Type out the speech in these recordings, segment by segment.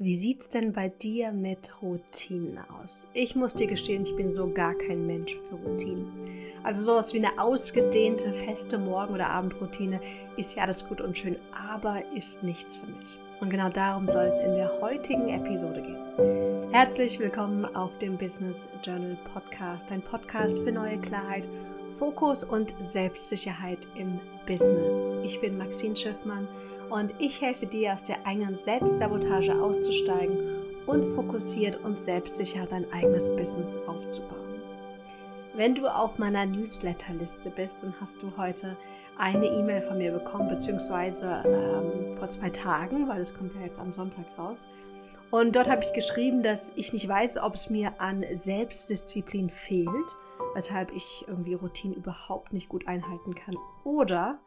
Wie sieht's denn bei dir mit Routinen aus? Ich muss dir gestehen, ich bin so gar kein Mensch für Routinen. Also sowas wie eine ausgedehnte, feste Morgen- oder Abendroutine ist ja alles gut und schön, aber ist nichts für mich. Und genau darum soll es in der heutigen Episode gehen. Herzlich willkommen auf dem Business Journal Podcast, ein Podcast für neue Klarheit, Fokus und Selbstsicherheit im Business. Ich bin Maxine Schiffmann und ich helfe dir aus der eigenen Selbstsabotage auszusteigen und fokussiert und selbstsicher dein eigenes Business aufzubauen. Wenn du auf meiner Newsletterliste bist, dann hast du heute eine E-Mail von mir bekommen, beziehungsweise ähm, vor zwei Tagen, weil es kommt ja jetzt am Sonntag raus. Und dort habe ich geschrieben, dass ich nicht weiß, ob es mir an Selbstdisziplin fehlt, weshalb ich irgendwie Routine überhaupt nicht gut einhalten kann, oder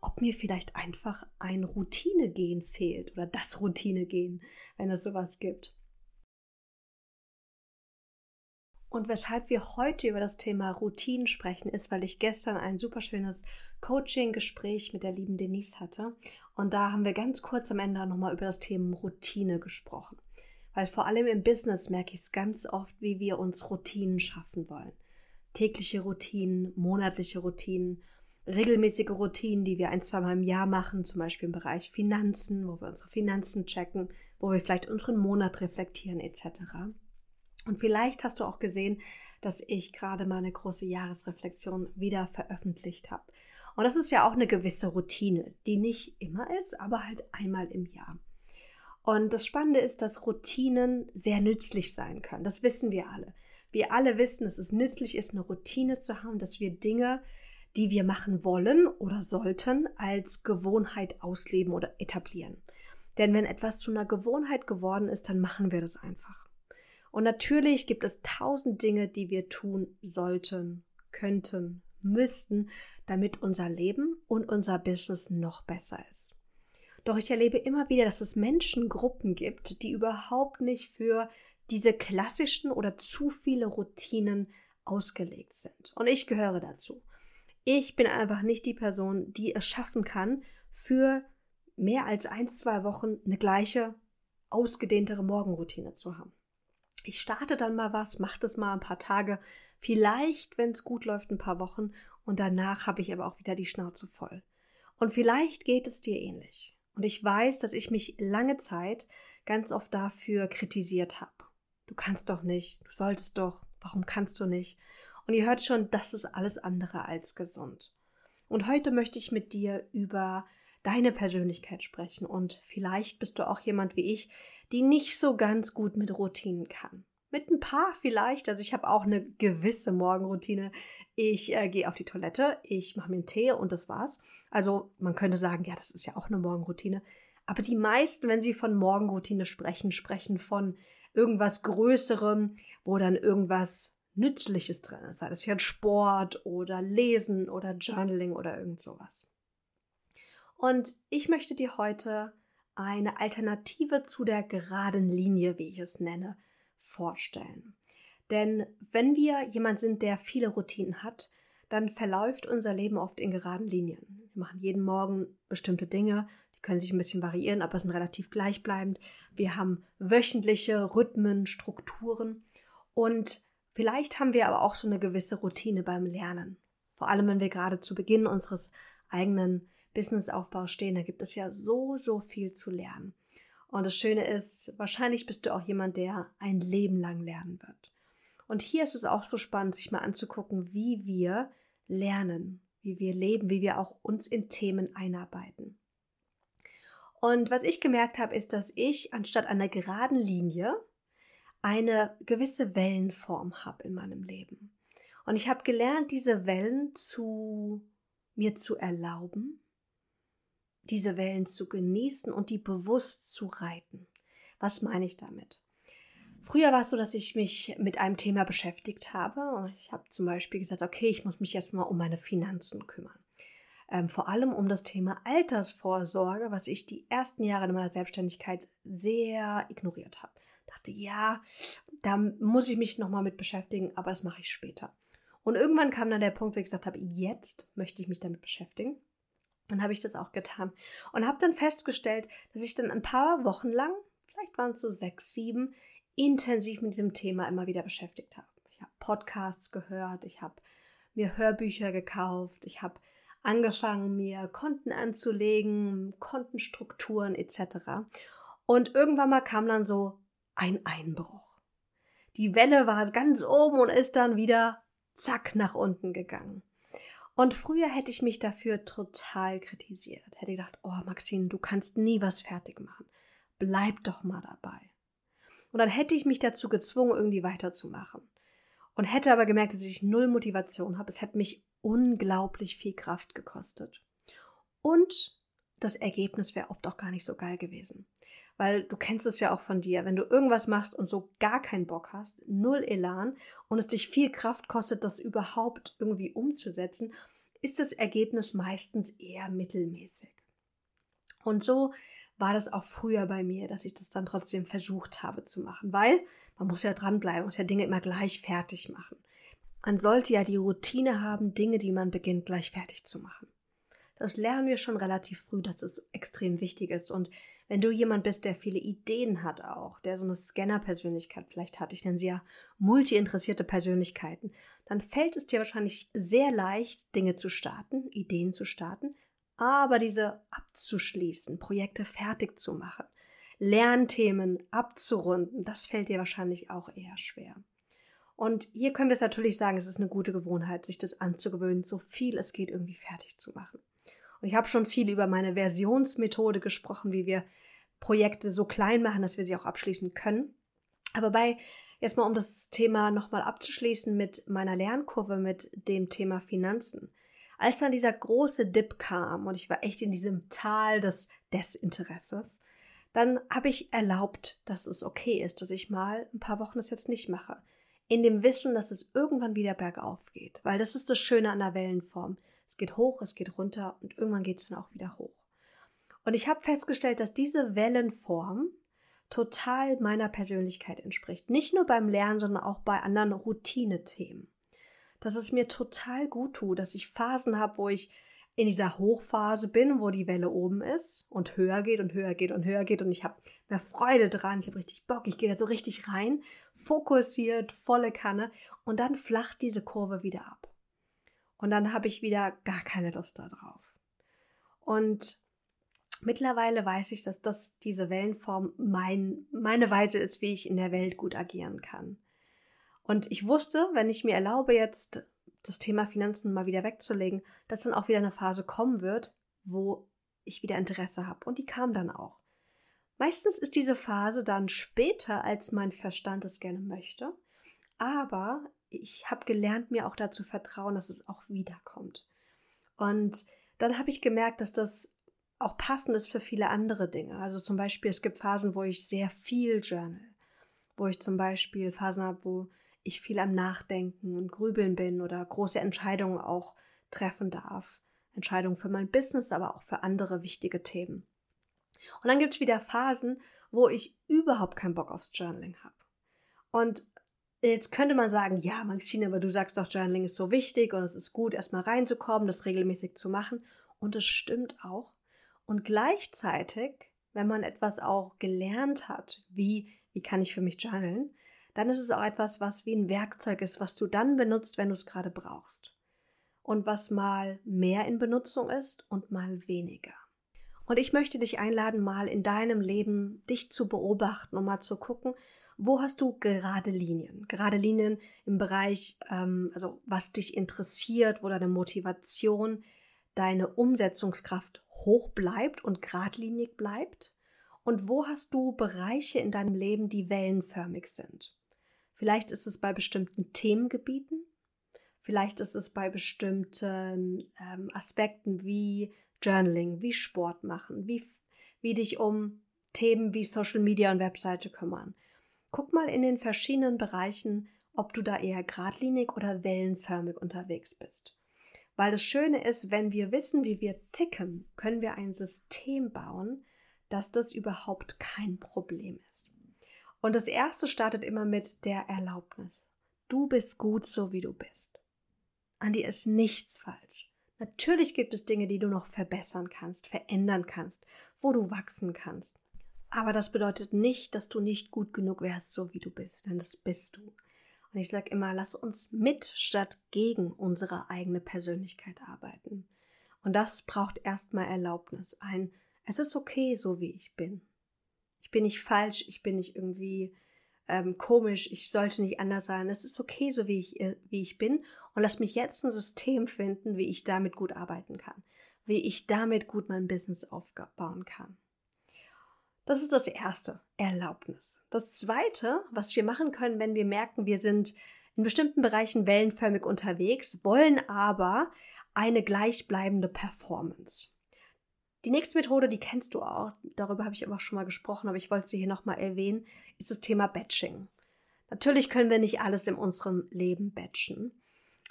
ob mir vielleicht einfach ein Routinegehen fehlt oder das Routinegehen, wenn es sowas gibt. Und weshalb wir heute über das Thema Routinen sprechen, ist, weil ich gestern ein super schönes Coaching-Gespräch mit der lieben Denise hatte. Und da haben wir ganz kurz am Ende nochmal über das Thema Routine gesprochen. Weil vor allem im Business merke ich es ganz oft, wie wir uns Routinen schaffen wollen. Tägliche Routinen, monatliche Routinen regelmäßige Routinen, die wir ein, zwei Mal im Jahr machen, zum Beispiel im Bereich Finanzen, wo wir unsere Finanzen checken, wo wir vielleicht unseren Monat reflektieren etc. Und vielleicht hast du auch gesehen, dass ich gerade meine große Jahresreflexion wieder veröffentlicht habe. Und das ist ja auch eine gewisse Routine, die nicht immer ist, aber halt einmal im Jahr. Und das Spannende ist, dass Routinen sehr nützlich sein können. Das wissen wir alle. Wir alle wissen, dass es nützlich ist, eine Routine zu haben, dass wir Dinge die wir machen wollen oder sollten, als Gewohnheit ausleben oder etablieren. Denn wenn etwas zu einer Gewohnheit geworden ist, dann machen wir das einfach. Und natürlich gibt es tausend Dinge, die wir tun sollten, könnten, müssten, damit unser Leben und unser Business noch besser ist. Doch ich erlebe immer wieder, dass es Menschengruppen gibt, die überhaupt nicht für diese klassischen oder zu viele Routinen ausgelegt sind. Und ich gehöre dazu. Ich bin einfach nicht die Person, die es schaffen kann, für mehr als ein, zwei Wochen eine gleiche, ausgedehntere Morgenroutine zu haben. Ich starte dann mal was, mache das mal ein paar Tage, vielleicht, wenn es gut läuft, ein paar Wochen und danach habe ich aber auch wieder die Schnauze voll. Und vielleicht geht es dir ähnlich. Und ich weiß, dass ich mich lange Zeit ganz oft dafür kritisiert habe. Du kannst doch nicht, du solltest doch, warum kannst du nicht? Und ihr hört schon, das ist alles andere als gesund. Und heute möchte ich mit dir über deine Persönlichkeit sprechen. Und vielleicht bist du auch jemand wie ich, die nicht so ganz gut mit Routinen kann. Mit ein paar vielleicht. Also ich habe auch eine gewisse Morgenroutine. Ich äh, gehe auf die Toilette, ich mache mir einen Tee und das war's. Also man könnte sagen, ja, das ist ja auch eine Morgenroutine. Aber die meisten, wenn sie von Morgenroutine sprechen, sprechen von irgendwas Größerem, wo dann irgendwas Nützliches drin ist, sei das jetzt Sport oder Lesen oder Journaling oder irgend sowas. Und ich möchte dir heute eine Alternative zu der geraden Linie, wie ich es nenne, vorstellen. Denn wenn wir jemand sind, der viele Routinen hat, dann verläuft unser Leben oft in geraden Linien. Wir machen jeden Morgen bestimmte Dinge, die können sich ein bisschen variieren, aber sind relativ gleichbleibend. Wir haben wöchentliche Rhythmen, Strukturen und Vielleicht haben wir aber auch so eine gewisse Routine beim Lernen. Vor allem, wenn wir gerade zu Beginn unseres eigenen Businessaufbaus stehen, da gibt es ja so, so viel zu lernen. Und das Schöne ist, wahrscheinlich bist du auch jemand, der ein Leben lang lernen wird. Und hier ist es auch so spannend, sich mal anzugucken, wie wir lernen, wie wir leben, wie wir auch uns in Themen einarbeiten. Und was ich gemerkt habe, ist, dass ich anstatt einer geraden Linie eine gewisse Wellenform habe in meinem Leben. Und ich habe gelernt, diese Wellen zu mir zu erlauben, diese Wellen zu genießen und die bewusst zu reiten. Was meine ich damit? Früher war es so, dass ich mich mit einem Thema beschäftigt habe. Ich habe zum Beispiel gesagt, okay, ich muss mich erstmal um meine Finanzen kümmern. Ähm, vor allem um das Thema Altersvorsorge, was ich die ersten Jahre in meiner Selbstständigkeit sehr ignoriert habe dachte, ja, da muss ich mich nochmal mit beschäftigen, aber das mache ich später. Und irgendwann kam dann der Punkt, wo ich gesagt habe, jetzt möchte ich mich damit beschäftigen. Dann habe ich das auch getan und habe dann festgestellt, dass ich dann ein paar Wochen lang, vielleicht waren es so sechs, sieben, intensiv mit diesem Thema immer wieder beschäftigt habe. Ich habe Podcasts gehört, ich habe mir Hörbücher gekauft, ich habe angefangen, mir Konten anzulegen, Kontenstrukturen etc. Und irgendwann mal kam dann so ein Einbruch. Die Welle war ganz oben und ist dann wieder zack nach unten gegangen. Und früher hätte ich mich dafür total kritisiert. Hätte gedacht, oh Maxine, du kannst nie was fertig machen. Bleib doch mal dabei. Und dann hätte ich mich dazu gezwungen, irgendwie weiterzumachen. Und hätte aber gemerkt, dass ich null Motivation habe. Es hätte mich unglaublich viel Kraft gekostet. Und das Ergebnis wäre oft auch gar nicht so geil gewesen. Weil du kennst es ja auch von dir, wenn du irgendwas machst und so gar keinen Bock hast, null Elan und es dich viel Kraft kostet, das überhaupt irgendwie umzusetzen, ist das Ergebnis meistens eher mittelmäßig. Und so war das auch früher bei mir, dass ich das dann trotzdem versucht habe zu machen, weil man muss ja dranbleiben, muss ja Dinge immer gleich fertig machen. Man sollte ja die Routine haben, Dinge, die man beginnt, gleich fertig zu machen. Das lernen wir schon relativ früh, dass es extrem wichtig ist. Und wenn du jemand bist, der viele Ideen hat auch, der so eine Scanner-Persönlichkeit vielleicht hat, ich nenne sie ja multi-interessierte Persönlichkeiten, dann fällt es dir wahrscheinlich sehr leicht, Dinge zu starten, Ideen zu starten, aber diese abzuschließen, Projekte fertig zu machen, Lernthemen abzurunden, das fällt dir wahrscheinlich auch eher schwer. Und hier können wir es natürlich sagen, es ist eine gute Gewohnheit, sich das anzugewöhnen, so viel es geht irgendwie fertig zu machen. Und ich habe schon viel über meine Versionsmethode gesprochen, wie wir Projekte so klein machen, dass wir sie auch abschließen können. Aber bei erstmal um das Thema nochmal abzuschließen mit meiner Lernkurve mit dem Thema Finanzen. Als dann dieser große Dip kam und ich war echt in diesem Tal des Desinteresses, dann habe ich erlaubt, dass es okay ist, dass ich mal ein paar Wochen das jetzt nicht mache. In dem Wissen, dass es irgendwann wieder bergauf geht. Weil das ist das Schöne an der Wellenform. Es geht hoch, es geht runter und irgendwann geht es dann auch wieder hoch. Und ich habe festgestellt, dass diese Wellenform total meiner Persönlichkeit entspricht. Nicht nur beim Lernen, sondern auch bei anderen Routinethemen. Dass es mir total gut tut, dass ich Phasen habe, wo ich in dieser Hochphase bin, wo die Welle oben ist und höher geht und höher geht und höher geht und ich habe mehr Freude dran, ich habe richtig Bock, ich gehe da so richtig rein, fokussiert, volle Kanne und dann flacht diese Kurve wieder ab. Und dann habe ich wieder gar keine Lust darauf. Und mittlerweile weiß ich, dass das diese Wellenform mein, meine Weise ist, wie ich in der Welt gut agieren kann. Und ich wusste, wenn ich mir erlaube, jetzt das Thema Finanzen mal wieder wegzulegen, dass dann auch wieder eine Phase kommen wird, wo ich wieder Interesse habe. Und die kam dann auch. Meistens ist diese Phase dann später, als mein Verstand es gerne möchte. Aber ich habe gelernt, mir auch dazu vertrauen, dass es auch wiederkommt. Und dann habe ich gemerkt, dass das auch passend ist für viele andere Dinge. Also zum Beispiel, es gibt Phasen, wo ich sehr viel journal, wo ich zum Beispiel Phasen habe, wo ich viel am Nachdenken und Grübeln bin oder große Entscheidungen auch treffen darf. Entscheidungen für mein Business, aber auch für andere wichtige Themen. Und dann gibt es wieder Phasen, wo ich überhaupt keinen Bock aufs Journaling habe. Und Jetzt könnte man sagen, ja, Maxine, aber du sagst doch, Journaling ist so wichtig und es ist gut, erstmal reinzukommen, das regelmäßig zu machen. Und es stimmt auch. Und gleichzeitig, wenn man etwas auch gelernt hat, wie, wie kann ich für mich journalen, dann ist es auch etwas, was wie ein Werkzeug ist, was du dann benutzt, wenn du es gerade brauchst. Und was mal mehr in Benutzung ist und mal weniger. Und ich möchte dich einladen, mal in deinem Leben dich zu beobachten und mal zu gucken, wo hast du gerade Linien? Gerade Linien im Bereich, ähm, also was dich interessiert, wo deine Motivation, deine Umsetzungskraft hoch bleibt und geradlinig bleibt? Und wo hast du Bereiche in deinem Leben, die wellenförmig sind? Vielleicht ist es bei bestimmten Themengebieten, vielleicht ist es bei bestimmten ähm, Aspekten wie Journaling, wie Sport machen, wie, wie dich um Themen wie Social Media und Webseite kümmern. Guck mal in den verschiedenen Bereichen, ob du da eher geradlinig oder wellenförmig unterwegs bist. Weil das Schöne ist, wenn wir wissen, wie wir ticken, können wir ein System bauen, dass das überhaupt kein Problem ist. Und das erste startet immer mit der Erlaubnis. Du bist gut so, wie du bist. An dir ist nichts falsch. Natürlich gibt es Dinge, die du noch verbessern kannst, verändern kannst, wo du wachsen kannst. Aber das bedeutet nicht, dass du nicht gut genug wärst, so wie du bist, denn das bist du. Und ich sage immer, lass uns mit statt gegen unsere eigene Persönlichkeit arbeiten. Und das braucht erstmal Erlaubnis. Ein, es ist okay, so wie ich bin. Ich bin nicht falsch, ich bin nicht irgendwie ähm, komisch, ich sollte nicht anders sein. Es ist okay, so wie ich, äh, wie ich bin. Und lass mich jetzt ein System finden, wie ich damit gut arbeiten kann. Wie ich damit gut mein Business aufbauen kann. Das ist das Erste, Erlaubnis. Das Zweite, was wir machen können, wenn wir merken, wir sind in bestimmten Bereichen wellenförmig unterwegs, wollen aber eine gleichbleibende Performance. Die nächste Methode, die kennst du auch, darüber habe ich aber schon mal gesprochen, aber ich wollte sie hier nochmal erwähnen, ist das Thema Batching. Natürlich können wir nicht alles in unserem Leben batchen.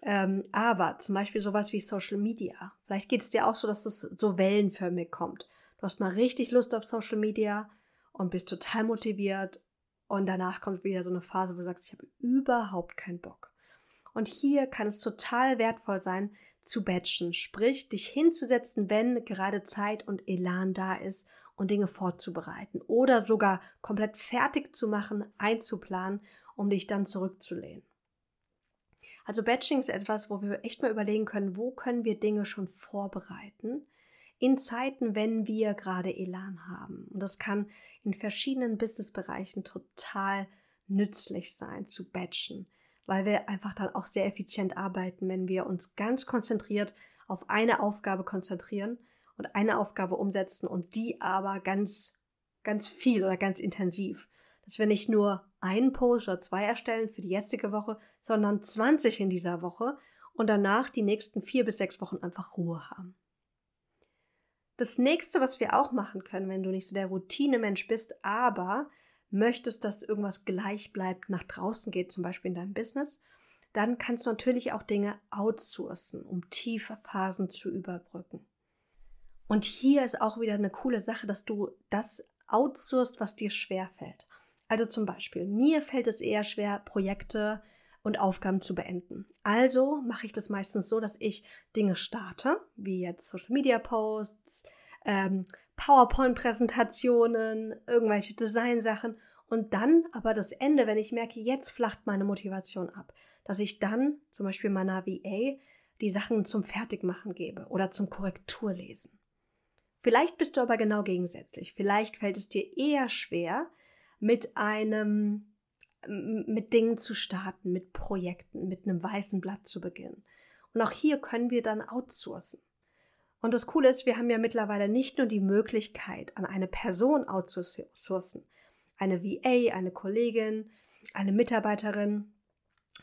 Ähm, aber zum Beispiel sowas wie Social Media. Vielleicht geht es dir auch so, dass das so wellenförmig kommt. Du hast mal richtig Lust auf Social Media und bist total motiviert und danach kommt wieder so eine Phase, wo du sagst, ich habe überhaupt keinen Bock. Und hier kann es total wertvoll sein, zu batchen, sprich dich hinzusetzen, wenn gerade Zeit und Elan da ist und Dinge vorzubereiten oder sogar komplett fertig zu machen, einzuplanen, um dich dann zurückzulehnen. Also Batching ist etwas, wo wir echt mal überlegen können, wo können wir Dinge schon vorbereiten, in Zeiten, wenn wir gerade Elan haben. Und das kann in verschiedenen Businessbereichen total nützlich sein, zu batchen, weil wir einfach dann auch sehr effizient arbeiten, wenn wir uns ganz konzentriert auf eine Aufgabe konzentrieren und eine Aufgabe umsetzen und die aber ganz, ganz viel oder ganz intensiv. Dass wir nicht nur einen Post oder zwei erstellen für die jetzige Woche, sondern 20 in dieser Woche und danach die nächsten vier bis sechs Wochen einfach Ruhe haben. Das nächste, was wir auch machen können, wenn du nicht so der Routinemensch bist, aber möchtest, dass irgendwas gleich bleibt, nach draußen geht, zum Beispiel in deinem Business, dann kannst du natürlich auch Dinge outsourcen, um tiefe Phasen zu überbrücken. Und hier ist auch wieder eine coole Sache, dass du das outsourcest, was dir schwer fällt. Also zum Beispiel, mir fällt es eher schwer, Projekte und Aufgaben zu beenden. Also mache ich das meistens so, dass ich Dinge starte, wie jetzt Social Media Posts, ähm, PowerPoint-Präsentationen, irgendwelche Designsachen und dann aber das Ende, wenn ich merke, jetzt flacht meine Motivation ab, dass ich dann zum Beispiel meiner VA die Sachen zum Fertigmachen gebe oder zum Korrekturlesen. Vielleicht bist du aber genau gegensätzlich. Vielleicht fällt es dir eher schwer, mit einem mit Dingen zu starten, mit Projekten, mit einem weißen Blatt zu beginnen. Und auch hier können wir dann outsourcen. Und das Coole ist, wir haben ja mittlerweile nicht nur die Möglichkeit, an eine Person outzusourcen, eine VA, eine Kollegin, eine Mitarbeiterin,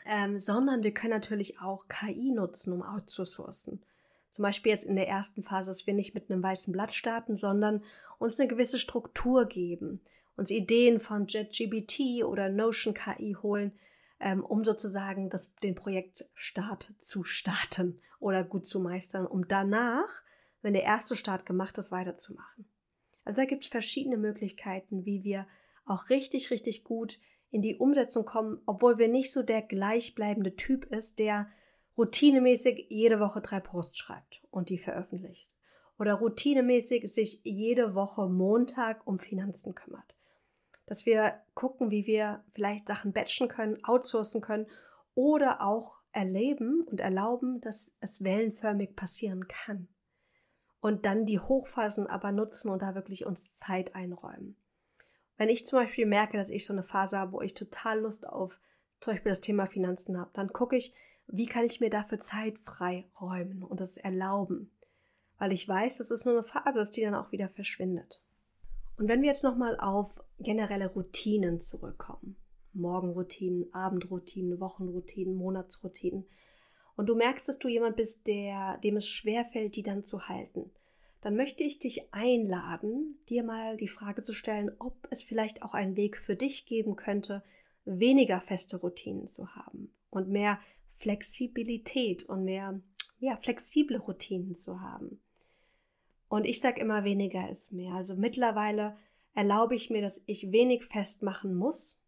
ähm, sondern wir können natürlich auch KI nutzen, um outzusourcen. Zum Beispiel jetzt in der ersten Phase, dass wir nicht mit einem weißen Blatt starten, sondern uns eine gewisse Struktur geben uns Ideen von JetGBT oder Notion KI holen, ähm, um sozusagen das, den Projektstart zu starten oder gut zu meistern, um danach, wenn der erste Start gemacht ist, weiterzumachen. Also da gibt es verschiedene Möglichkeiten, wie wir auch richtig, richtig gut in die Umsetzung kommen, obwohl wir nicht so der gleichbleibende Typ ist, der routinemäßig jede Woche drei Posts schreibt und die veröffentlicht. Oder routinemäßig sich jede Woche Montag um Finanzen kümmert dass wir gucken, wie wir vielleicht Sachen batchen können, outsourcen können oder auch erleben und erlauben, dass es wellenförmig passieren kann. Und dann die Hochphasen aber nutzen und da wirklich uns Zeit einräumen. Wenn ich zum Beispiel merke, dass ich so eine Phase habe, wo ich total Lust auf zum Beispiel das Thema Finanzen habe, dann gucke ich, wie kann ich mir dafür Zeit frei räumen und das erlauben. Weil ich weiß, das ist nur eine Phase, dass die dann auch wieder verschwindet. Und wenn wir jetzt nochmal auf generelle Routinen zurückkommen, Morgenroutinen, Abendroutinen, Wochenroutinen, Monatsroutinen, und du merkst, dass du jemand bist, der, dem es schwerfällt, die dann zu halten, dann möchte ich dich einladen, dir mal die Frage zu stellen, ob es vielleicht auch einen Weg für dich geben könnte, weniger feste Routinen zu haben und mehr Flexibilität und mehr ja, flexible Routinen zu haben. Und ich sage immer, weniger ist mehr. Also mittlerweile erlaube ich mir, dass ich wenig festmachen muss,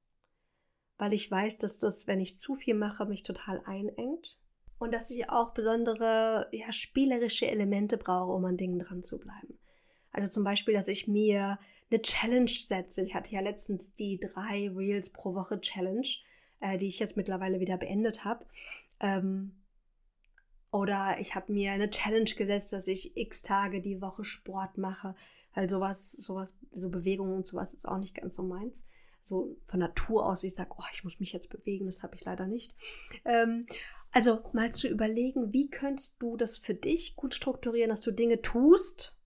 weil ich weiß, dass das, wenn ich zu viel mache, mich total einengt. Und dass ich auch besondere, ja, spielerische Elemente brauche, um an Dingen dran zu bleiben. Also zum Beispiel, dass ich mir eine Challenge setze. Ich hatte ja letztens die drei Reels pro Woche Challenge, äh, die ich jetzt mittlerweile wieder beendet habe. Ähm, oder ich habe mir eine Challenge gesetzt, dass ich x Tage die Woche Sport mache. Weil sowas, sowas, so Bewegungen und sowas ist auch nicht ganz so meins. So von Natur aus, ich sage, oh, ich muss mich jetzt bewegen, das habe ich leider nicht. Ähm, also mal zu überlegen, wie könntest du das für dich gut strukturieren, dass du Dinge tust,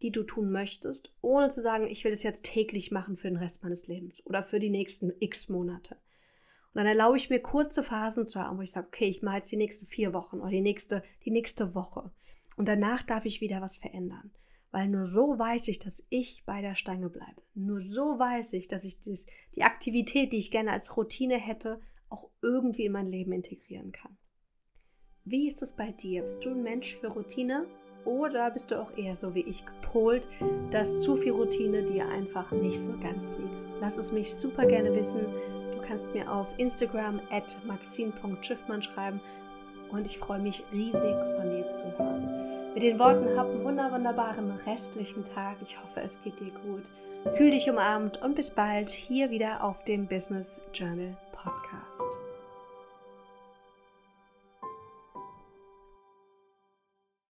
die du tun möchtest, ohne zu sagen, ich will das jetzt täglich machen für den Rest meines Lebens oder für die nächsten x Monate. Und dann erlaube ich mir kurze Phasen zu haben, wo ich sage, okay, ich mache jetzt die nächsten vier Wochen oder die nächste, die nächste Woche. Und danach darf ich wieder was verändern. Weil nur so weiß ich, dass ich bei der Stange bleibe. Nur so weiß ich, dass ich dies, die Aktivität, die ich gerne als Routine hätte, auch irgendwie in mein Leben integrieren kann. Wie ist es bei dir? Bist du ein Mensch für Routine oder bist du auch eher so wie ich gepolt, dass zu viel Routine dir einfach nicht so ganz liegt? Lass es mich super gerne wissen kannst mir auf Instagram at maxine.schiffmann schreiben und ich freue mich riesig von dir zu hören. Mit den Worten hab einen wunderbaren restlichen Tag. Ich hoffe, es geht dir gut. Fühl dich umarmt und bis bald hier wieder auf dem Business Journal Podcast.